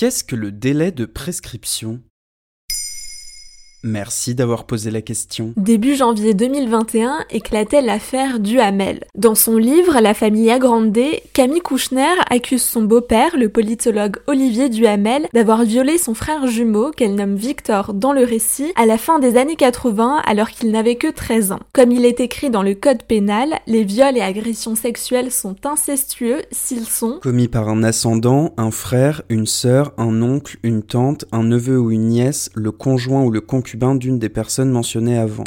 Qu'est-ce que le délai de prescription? Merci d'avoir posé la question. Début janvier 2021 éclatait l'affaire Duhamel. Dans son livre La famille agrandée, Camille Kouchner accuse son beau-père, le politologue Olivier Duhamel, d'avoir violé son frère jumeau, qu'elle nomme Victor dans le récit, à la fin des années 80 alors qu'il n'avait que 13 ans. Comme il est écrit dans le code pénal, les viols et agressions sexuelles sont incestueux s'ils sont commis par un ascendant, un frère, une sœur, un oncle, une tante, un neveu ou une nièce, le conjoint ou le concubin d'une des personnes mentionnées avant.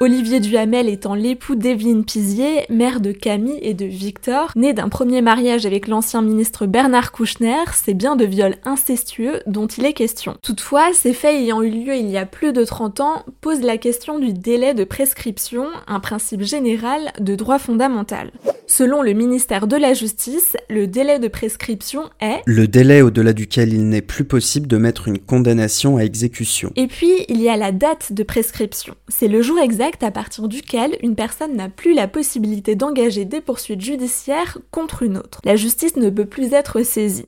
Olivier Duhamel étant l'époux d'Evelyne Pizier, mère de Camille et de Victor, né d'un premier mariage avec l'ancien ministre Bernard Kouchner, c'est bien de viols incestueux dont il est question. Toutefois, ces faits ayant eu lieu il y a plus de 30 ans posent la question du délai de prescription, un principe général de droit fondamental. Selon le ministère de la Justice, le délai de prescription est le délai au-delà duquel il n'est plus possible de mettre une condamnation à exécution. Et puis, il y a la date de prescription. C'est le jour exact à partir duquel une personne n'a plus la possibilité d'engager des poursuites judiciaires contre une autre. La justice ne peut plus être saisie.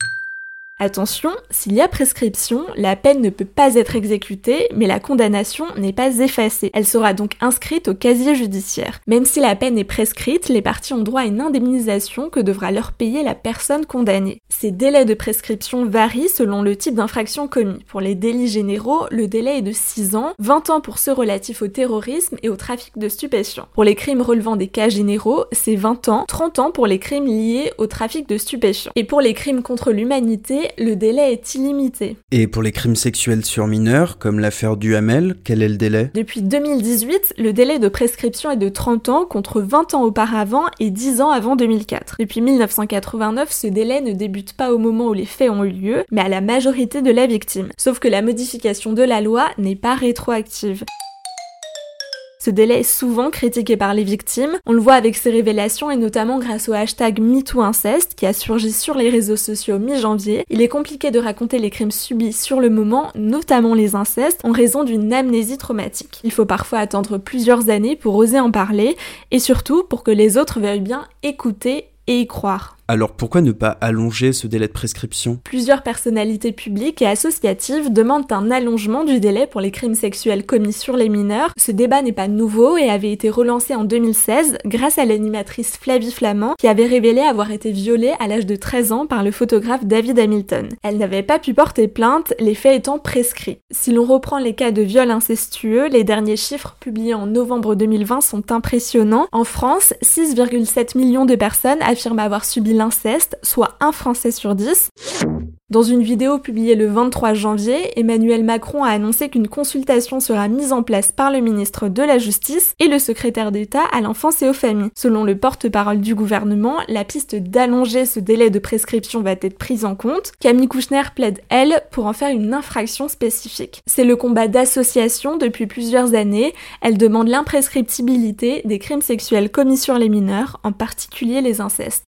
Attention, s'il y a prescription, la peine ne peut pas être exécutée, mais la condamnation n'est pas effacée. Elle sera donc inscrite au casier judiciaire. Même si la peine est prescrite, les parties ont droit à une indemnisation que devra leur payer la personne condamnée. Ces délais de prescription varient selon le type d'infraction commis. Pour les délits généraux, le délai est de 6 ans, 20 ans pour ceux relatifs au terrorisme et au trafic de stupéfiants. Pour les crimes relevant des cas généraux, c'est 20 ans, 30 ans pour les crimes liés au trafic de stupéfiants. Et pour les crimes contre l'humanité, le délai est illimité. Et pour les crimes sexuels sur mineurs, comme l'affaire Duhamel, quel est le délai? Depuis 2018, le délai de prescription est de 30 ans contre 20 ans auparavant et 10 ans avant 2004. Depuis 1989, ce délai ne débute pas au moment où les faits ont eu lieu, mais à la majorité de la victime. Sauf que la modification de la loi n'est pas rétroactive. Ce délai est souvent critiqué par les victimes. On le voit avec ces révélations et notamment grâce au hashtag MeTooInceste qui a surgi sur les réseaux sociaux mi-janvier. Il est compliqué de raconter les crimes subis sur le moment, notamment les incestes, en raison d'une amnésie traumatique. Il faut parfois attendre plusieurs années pour oser en parler et surtout pour que les autres veuillent bien écouter et y croire. Alors pourquoi ne pas allonger ce délai de prescription? Plusieurs personnalités publiques et associatives demandent un allongement du délai pour les crimes sexuels commis sur les mineurs. Ce débat n'est pas nouveau et avait été relancé en 2016 grâce à l'animatrice Flavie Flamand qui avait révélé avoir été violée à l'âge de 13 ans par le photographe David Hamilton. Elle n'avait pas pu porter plainte, les faits étant prescrits. Si l'on reprend les cas de viol incestueux, les derniers chiffres publiés en novembre 2020 sont impressionnants. En France, 6,7 millions de personnes affirment avoir subi l'inceste, soit un Français sur dix. Dans une vidéo publiée le 23 janvier, Emmanuel Macron a annoncé qu'une consultation sera mise en place par le ministre de la Justice et le secrétaire d'État à l'enfance et aux familles. Selon le porte-parole du gouvernement, la piste d'allonger ce délai de prescription va être prise en compte. Camille Kouchner plaide, elle, pour en faire une infraction spécifique. C'est le combat d'association depuis plusieurs années. Elle demande l'imprescriptibilité des crimes sexuels commis sur les mineurs, en particulier les incestes.